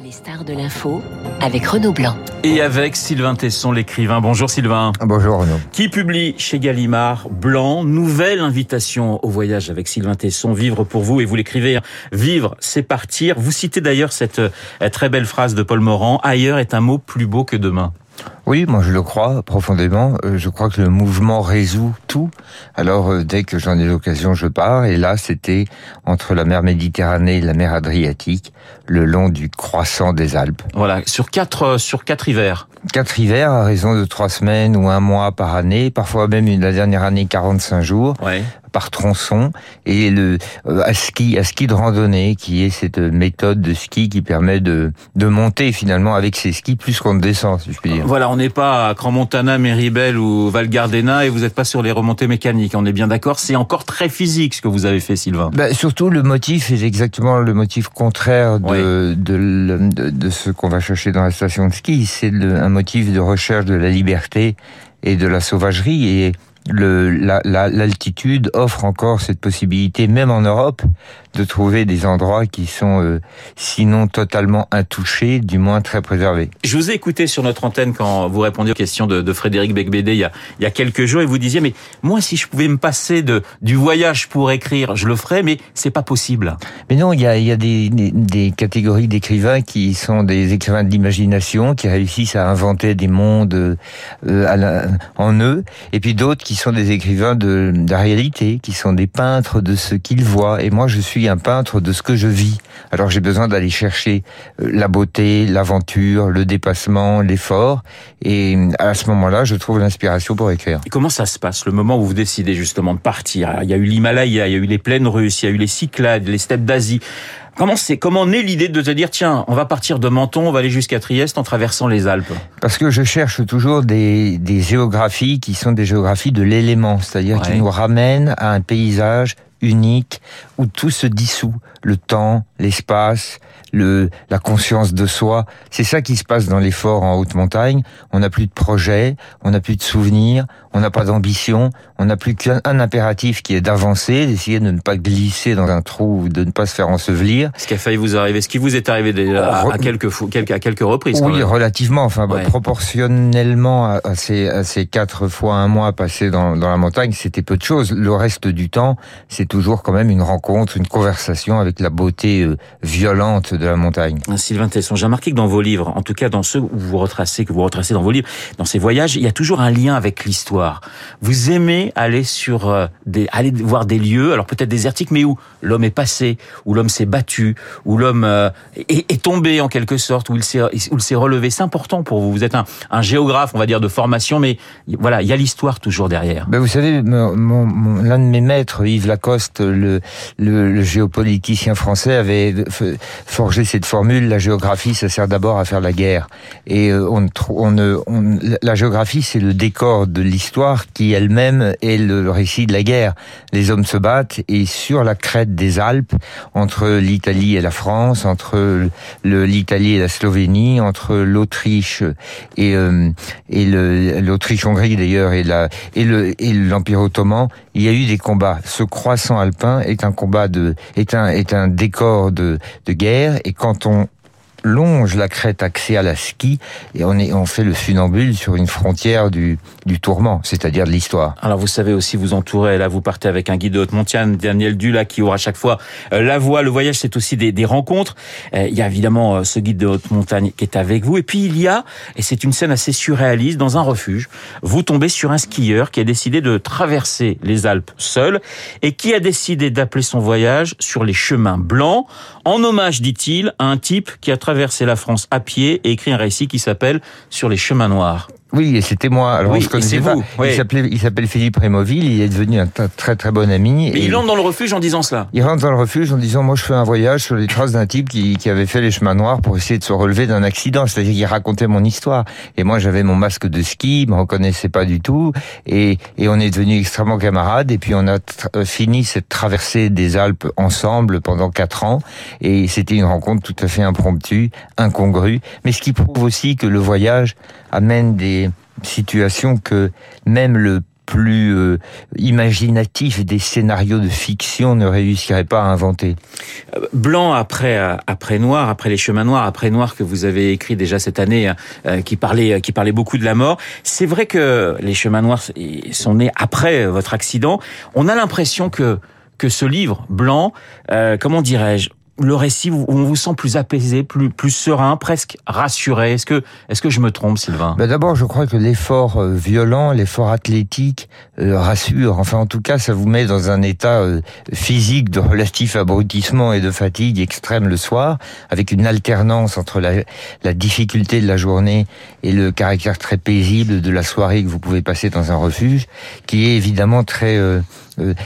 Les stars de l'info avec Renaud Blanc. Et avec Sylvain Tesson, l'écrivain. Bonjour Sylvain. Bonjour Renaud. Qui publie chez Gallimard Blanc, nouvelle invitation au voyage avec Sylvain Tesson, Vivre pour vous. Et vous l'écrivez, hein. Vivre, c'est partir. Vous citez d'ailleurs cette euh, très belle phrase de Paul Morand, Ailleurs est un mot plus beau que demain. Oui, moi je le crois profondément. Euh, je crois que le mouvement résout tout. Alors euh, dès que j'en ai l'occasion, je pars. Et là, c'était entre la mer Méditerranée et la mer Adriatique, le long du croissant des Alpes. Voilà, sur quatre euh, sur quatre hivers. Quatre hivers à raison de trois semaines ou un mois par année, parfois même une, la dernière année 45 jours. Ouais. Par tronçon et le euh, à ski à ski de randonnée qui est cette méthode de ski qui permet de de monter finalement avec ses skis plus qu'on ne descend si je puis dire. Voilà, on n'est pas à Crans-Montana, Méribel ou Val Gardena et vous n'êtes pas sur les remontées mécaniques. On est bien d'accord. C'est encore très physique ce que vous avez fait, Sylvain. Ben, surtout le motif est exactement le motif contraire de Oui. de, de, de ce qu'on va chercher dans la station de ski. C'est un motif de recherche de la liberté et de la sauvagerie et le, la, la- l'altitude offre encore cette possibilité, même en Europe, de trouver des endroits qui sont euh, sinon totalement intouchés, du moins très préservés. Je vous ai écouté sur notre antenne quand vous répondiez aux questions de, de Frédéric Becbédé il y, a, il y a quelques jours et vous disiez mais moi si je pouvais me passer de du voyage pour écrire, je le ferais mais c'est pas possible. Mais non, il y a, il y a des, des, des catégories d'écrivains qui sont des écrivains de l'imagination, qui réussissent à inventer des mondes euh, à la- en eux, et puis d'autres qui sont des écrivains de, de la réalité, qui sont des peintres de ce qu'ils voient. Et moi, je suis un peintre de ce que je vis. Alors j'ai besoin d'aller chercher euh, la beauté, l'aventure, le dépassement, l'effort, et à ce moment-là, je trouve l'inspiration pour écrire. Et comment ça se passe le moment où vous décidez justement de partir? Il y a eu l'Himalaya, il y a eu les plaines russes, il y a eu les Cyclades, les steppes d'Asie. Comment c'est comment naît l'idée de te dire tiens on va partir de Menton, on va aller jusqu'à Trieste en traversant les Alpes? Parce que je cherche toujours des, des géographies qui sont des géographies de l'élément, c'est-à-dire Ouais. qui nous ramènent à un paysage unique où tout se dissout, le temps, l'espace, le, la conscience de soi. C'est ça qui se passe dans l'effort en haute montagne. On n'a plus de projet, on n'a plus de souvenirs, on n'a pas d'ambition, on n'a plus qu'un un impératif qui est d'avancer, d'essayer de ne pas glisser dans un trou, de ne pas se faire ensevelir. Ce qui a failli vous arriver, ce qui vous est arrivé déjà à, à quelques à quelques reprises. Oui, relativement. Enfin, bah, proportionnellement à, à ces, à ces quatre fois un mois passés dans, dans la montagne, c'était peu de choses. Le reste du temps, c'est toujours quand même une rencontre, une conversation avec la beauté euh, violente de la montagne. Sylvain Tesson, j'ai remarqué que dans vos livres, en tout cas dans ceux où vous retracez, que vous retracez dans vos livres, dans ces voyages, il y a toujours un lien avec l'histoire. Vous aimez aller sur euh, aller voir des lieux, alors peut-être désertiques, mais où l'homme est passé, où l'homme s'est battu, où l'homme euh, est, tombé en quelque sorte, où il s'est, relevé. C'est important pour vous. Vous êtes un, géographe, on va dire, de formation, mais voilà, il y a l'histoire toujours derrière. Ben, vous savez, l'un de mes maîtres, Yves Lacoste, le, géopoliticien français, avait forgé cette formule la géographie, ça sert d'abord à faire la guerre. Et euh, la géographie, c'est le décor de l'histoire qui elle-même est le, récit de la guerre. Les hommes se battent et sur la crête des Alpes, entre l'Italie et la France, entre l'Italie et la Slovénie, entre l'Autriche et, euh, et l'Autriche-Hongrie d'ailleurs et et l'Empire ottoman, il y a eu des combats. Ce croissant alpin est un combat de est un est un décor de de guerre et quand on longe la crête axée à ski et on est on fait le funambule sur une frontière du du tourment, c'est-à-dire de l'histoire. Alors vous savez aussi vous entourer, là vous partez avec un guide de haute montagne, Daniel Dula, qui aura chaque fois euh, la voix. Le voyage c'est aussi des, des rencontres. Euh, il y a évidemment euh, ce guide de haute montagne qui est avec vous. Et puis il y a, et c'est une scène assez surréaliste, dans un refuge, vous tombez sur un skieur qui a décidé de traverser les Alpes seul et qui a décidé d'appeler son voyage sur les chemins blancs, en hommage, dit-il, à un type qui a traversé la France à pied et écrit un récit qui s'appelle Sur les chemins noirs. Oui, c'était moi. Alors Oui, on se et connaissait c'est pas. vous, oui. Il s'appelait il s'appelle Philippe Rémoville, il est devenu un très très bon ami Mais et il entre dans le refuge en disant cela. Il rentre dans le refuge en disant moi je fais un voyage sur les traces d'un type qui, qui avait fait les chemins noirs pour essayer de se relever d'un accident, c'est-à-dire qu'il racontait mon histoire. Et moi j'avais mon masque de ski, il me reconnaissait pas du tout, et, et on est devenus extrêmement camarades. Et puis on a fini cette traversée des Alpes ensemble pendant quatre ans, et c'était une rencontre tout à fait impromptue, incongrue, mais ce qui prouve aussi que le voyage amène des situations que même le plus euh, imaginatif des scénarios de fiction ne réussirait pas à inventer. Blanc après après noir, après les chemins noirs, après noir que vous avez écrit déjà cette année, qui parlait qui parlait beaucoup de la mort. C'est vrai que les chemins noirs sont nés après votre accident. On a l'impression que que ce livre blanc, comment dirais-je, le récit, on vous sent plus apaisé, plus plus serein, presque rassuré. Est-ce que est-ce que je me trompe, Sylvain? Ben D'abord, je crois que l'effort euh, violent, l'effort athlétique euh, rassure. Enfin, en tout cas, ça vous met dans un état euh, physique de relatif abrutissement et de fatigue extrême le soir, avec une alternance entre la, la difficulté de la journée et le caractère très paisible de la soirée que vous pouvez passer dans un refuge, qui est évidemment très euh,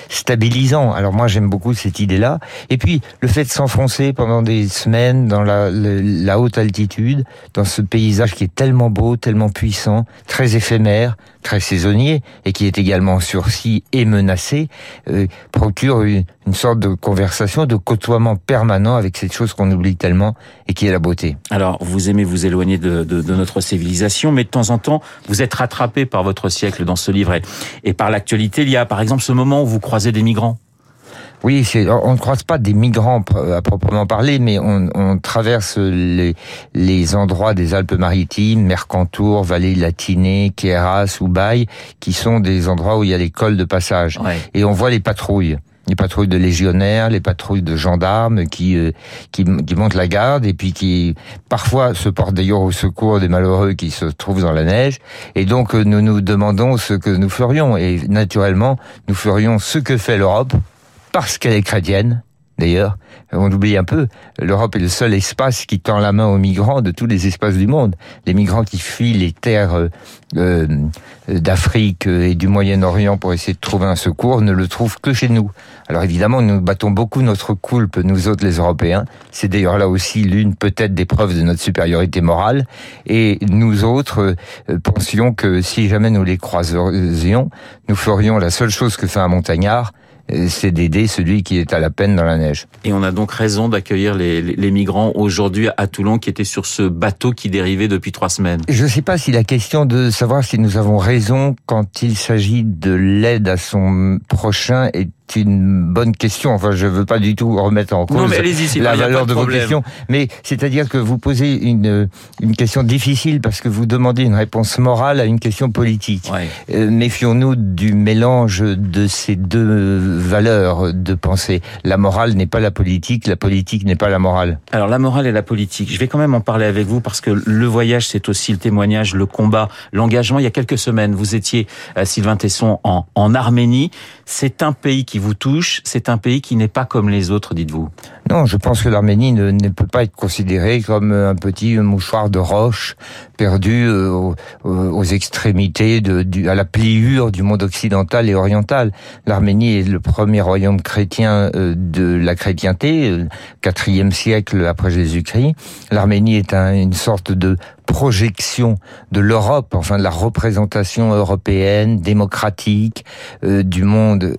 stabilisant. Alors moi j'aime beaucoup cette idée-là. Et puis le fait de s'enfoncer pendant des semaines dans la, la, haute altitude, dans ce paysage qui est tellement beau, tellement puissant, très éphémère, très saisonnier et qui est également sursis et menacé, euh, procure une, une, sorte de conversation, de côtoiement permanent avec cette chose qu'on oublie tellement et qui est la beauté. Alors, vous aimez vous éloigner de, de, de, notre civilisation, mais de temps en temps, vous êtes rattrapé par votre siècle dans ce livret et par l'actualité. Il y a par exemple ce moment où vous croisez des migrants. Oui, on ne croise pas des migrants à proprement parler, mais on, on traverse les, les, endroits des Alpes-Maritimes, Mercantour, Vallée Latinée, Queyras ou Baye, qui sont des endroits où il y a des cols de passage. Et on voit les patrouilles les patrouilles de légionnaires, les patrouilles de gendarmes qui, euh, qui, qui montent la garde et puis qui parfois se portent d'ailleurs au secours des malheureux qui se trouvent dans la neige. Et donc euh, nous nous demandons ce que nous ferions et naturellement nous ferions ce que fait l'Europe parce qu'elle est chrétienne, D'ailleurs, on oublie un peu, l'Europe est le seul espace qui tend la main aux migrants de tous les espaces du monde. Les migrants qui fuient les terres euh, euh d'Afrique et du Moyen-Orient pour essayer de trouver un secours ne le trouvent que chez nous. Alors évidemment, nous battons beaucoup notre coulpe, nous autres les Européens. C'est d'ailleurs là aussi l'une peut-être des preuves de notre supériorité morale. Et nous autres euh, pensions que si jamais nous les croisions, nous ferions la seule chose que fait un montagnard, c'est d'aider celui qui est à la peine dans la neige. Et on a donc raison d'accueillir les, les, migrants aujourd'hui à Toulon qui étaient sur ce bateau qui dérivait depuis trois semaines. Je ne sais pas si la question de savoir si nous avons raison quand il s'agit de l'aide à son prochain est une bonne question. Enfin, je veux pas du tout remettre en cause la valeur de, vos questions, mais c'est-à-dire que vous posez une une question difficile parce que vous demandez une réponse morale à une question politique. Euh, méfions-nous du mélange de ces deux valeurs de pensée. La morale n'est pas la politique, la politique n'est pas la morale. Alors la morale et la politique, je vais quand même en parler avec vous parce que le voyage, c'est aussi le témoignage, le combat, l'engagement. Il y a quelques semaines, vous étiez, à Sylvain Tesson, en, en Arménie. C'est un pays qui vous touche, c'est un pays qui n'est pas comme les autres, dites-vous. Non, je pense que l'Arménie ne, peut pas être considérée comme un petit mouchoir de roche perdu euh, aux, extrémités, à la pliure du monde occidental et oriental. L'Arménie est le premier royaume chrétien euh, de la chrétienté, euh, quatrième siècle après Jésus-Christ. L'Arménie est un, une sorte de projection de l'Europe, enfin de la représentation européenne, démocratique, du monde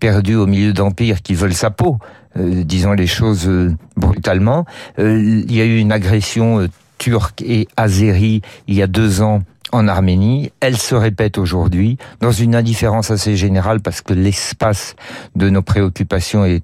perdu au milieu d'empires qui veulent sa peau. Euh, disons les choses euh, brutalement. Euh, il y a eu une agression turque et azérie il y a deux ans en Arménie. Elle se répète aujourd'hui dans une indifférence assez générale parce que l'espace de nos préoccupations est,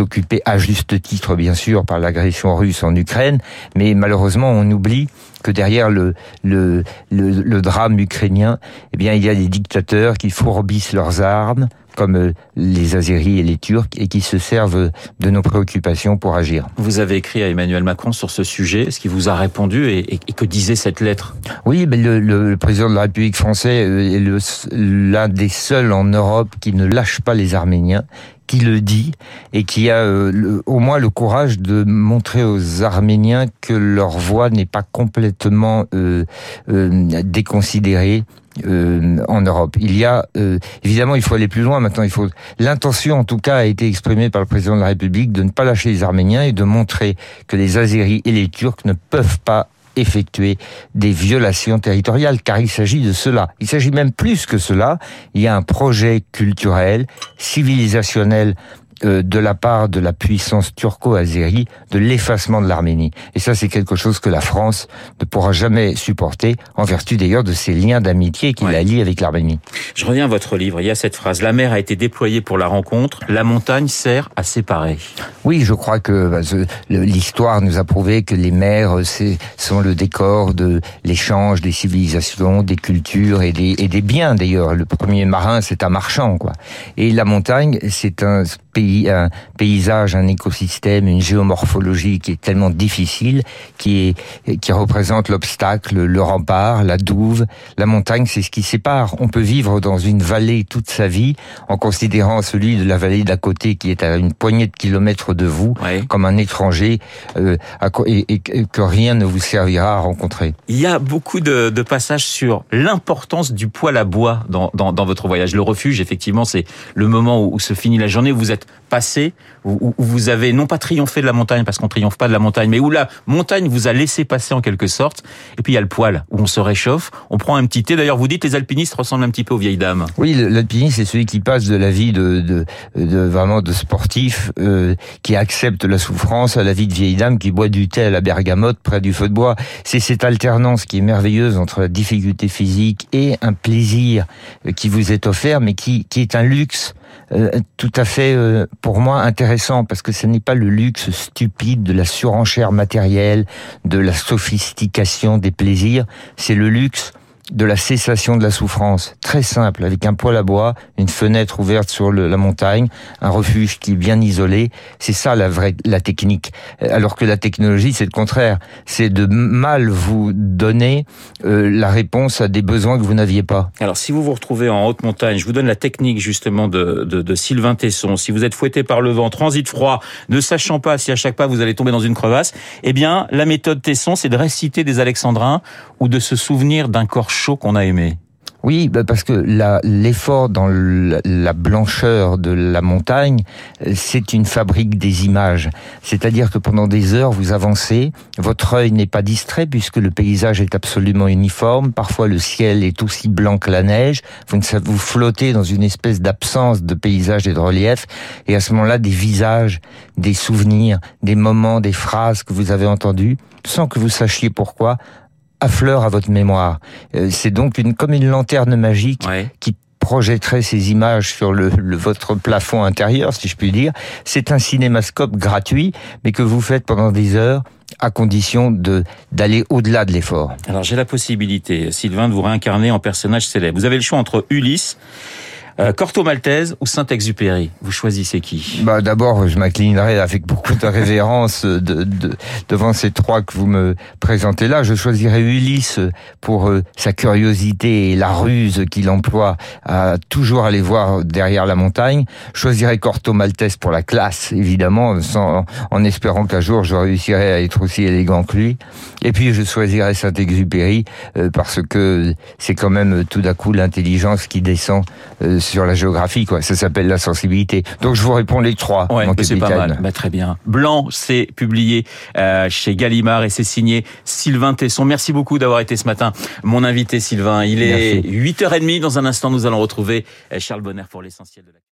occupé à juste titre, bien sûr, par l'agression russe en Ukraine. Mais malheureusement, on oublie que derrière le, le, le, le drame ukrainien, eh bien, il y a des dictateurs qui fourbissent leurs armes, comme euh, les Azéris et les Turcs, et qui se servent de nos préoccupations pour agir. Vous avez écrit à Emmanuel Macron sur ce sujet, ce qui vous a répondu, et, et, que disait cette lettre? Oui, mais le, le, président de la République française euh, est l'un des seuls en Europe qui ne lâche pas les Arméniens, qui le dit et qui a euh, au moins le courage de montrer aux Arméniens que leur voix n'est pas complètement euh, euh, déconsidérée euh, en Europe. Il y a euh, évidemment, il faut aller plus loin. Maintenant, il faut l'intention, en tout cas, a été exprimée par le président de la République de ne pas lâcher les Arméniens et de montrer que les Azéris et les Turcs ne peuvent pas effectuer des violations territoriales, car il s'agit de cela. Il s'agit même plus que cela. Il y a un projet culturel, civilisationnel de la part de la puissance turco-azérie de l'effacement de l'Arménie. Et ça, c'est quelque chose que la France ne pourra jamais supporter, en vertu d'ailleurs de ces liens d'amitié qui la lient avec l'Arménie. Je reviens à votre livre. Il y a cette phrase la mer a été déployée pour la rencontre, la montagne sert à séparer. Oui, je crois que bah, l'histoire nous a prouvé que les mers sont le décor de l'échange des civilisations, des cultures et des, et des biens d'ailleurs. Le premier marin, c'est un marchand, quoi. Et la montagne, c'est un pays, un paysage, un écosystème, une géomorphologie qui est tellement difficile, qui est, qui représente l'obstacle, le rempart, la douve. La montagne, c'est ce qui sépare. On peut vivre dans une vallée toute sa vie en considérant celui de la vallée d'à côté qui est à une poignée de kilomètres de vous comme un étranger euh, et, que rien ne vous servira à rencontrer. Il y a beaucoup de, de passages sur l'importance du poêle à bois dans, dans, dans, votre voyage. Le refuge, effectivement, c'est le moment où se finit la journée. Vous êtes passé, où, vous avez non pas triomphé de la montagne, parce qu'on triomphe pas de la montagne, mais où la montagne vous a laissé passer en quelque sorte. Et puis il y a le poêle, où on se réchauffe, on prend un petit thé. D'ailleurs, vous dites les alpinistes ressemblent un petit peu aux vieilles dames. Oui, l'alpiniste, c'est celui qui passe de la vie de, de, vraiment de sportif, euh, qui accepte la souffrance, à la vie de vieille dame qui boit du thé à la bergamote près du feu de bois. C'est cette alternance qui est merveilleuse entre la difficulté physique et un plaisir qui vous est offert, mais qui, qui est un luxe euh, tout à fait euh, pour moi intéressant parce que ce n'est pas le luxe stupide de la surenchère matérielle, de la sophistication des plaisirs, c'est le luxe de la cessation de la souffrance. Très simple, avec un poêle à bois, une fenêtre ouverte sur la montagne, un refuge qui est bien isolé. C'est ça la vraie, la technique. Alors que la technologie, c'est le contraire. C'est de mal vous donner euh, la réponse à des besoins que vous n'aviez pas. Alors, si vous vous retrouvez en haute montagne, je vous donne la technique justement de, de, de Sylvain Tesson. Si vous êtes fouetté par le vent, transit froid, ne sachant pas si à chaque pas vous allez tomber dans une crevasse, eh bien, la méthode Tesson, c'est de réciter des alexandrins ou de se souvenir d'un corps a aimé oui, bah, parce que l'effort dans la blancheur de la montagne, c'est une fabrique des images. C'est-à-dire que pendant des heures, vous avancez, votre œil n'est pas distrait puisque le paysage est absolument uniforme. Parfois, le ciel est aussi blanc que la neige. Vous, vous flottez dans une espèce d'absence de paysage et de relief. Et à ce moment-là, des visages, des souvenirs, des moments, des phrases que vous avez entendues, sans que vous sachiez pourquoi, affleure à votre mémoire. Euh, c'est donc une, comme une lanterne magique qui projetterait ces images sur le, votre plafond intérieur, si je puis dire. C'est un cinémascope gratuit, mais que vous faites pendant des heures à condition de d'aller au-delà de l'effort. Alors j'ai la possibilité, Sylvain, de vous réincarner en personnage célèbre. Vous avez le choix entre Ulysse, euh, Corto Maltese ou Saint-Exupéry? Vous choisissez qui? Bah, D'abord, je m'inclinerai avec beaucoup de révérence de, de, devant ces trois que vous me présentez là. Je choisirais Ulysse pour euh, sa curiosité et la ruse qu'il emploie à toujours aller voir derrière la montagne. Je choisirais Corto Maltese pour la classe, évidemment, sans, en espérant qu'un jour je réussirai à être aussi élégant que lui. Et puis je choisirais Saint-Exupéry euh, parce que c'est quand même tout d'un coup l'intelligence qui descend sur la géographie, quoi. Ça s'appelle la sensibilité. Donc je vous réponds les trois. Ouais, c'est pas mal. Bah, très bien. Blanc, c'est publié euh, chez Gallimard et c'est signé Sylvain Tesson. Merci beaucoup d'avoir été ce matin mon invité Sylvain. Il est 8h30. Dans un instant, nous allons retrouver euh, Charles Bonner pour l'essentiel de la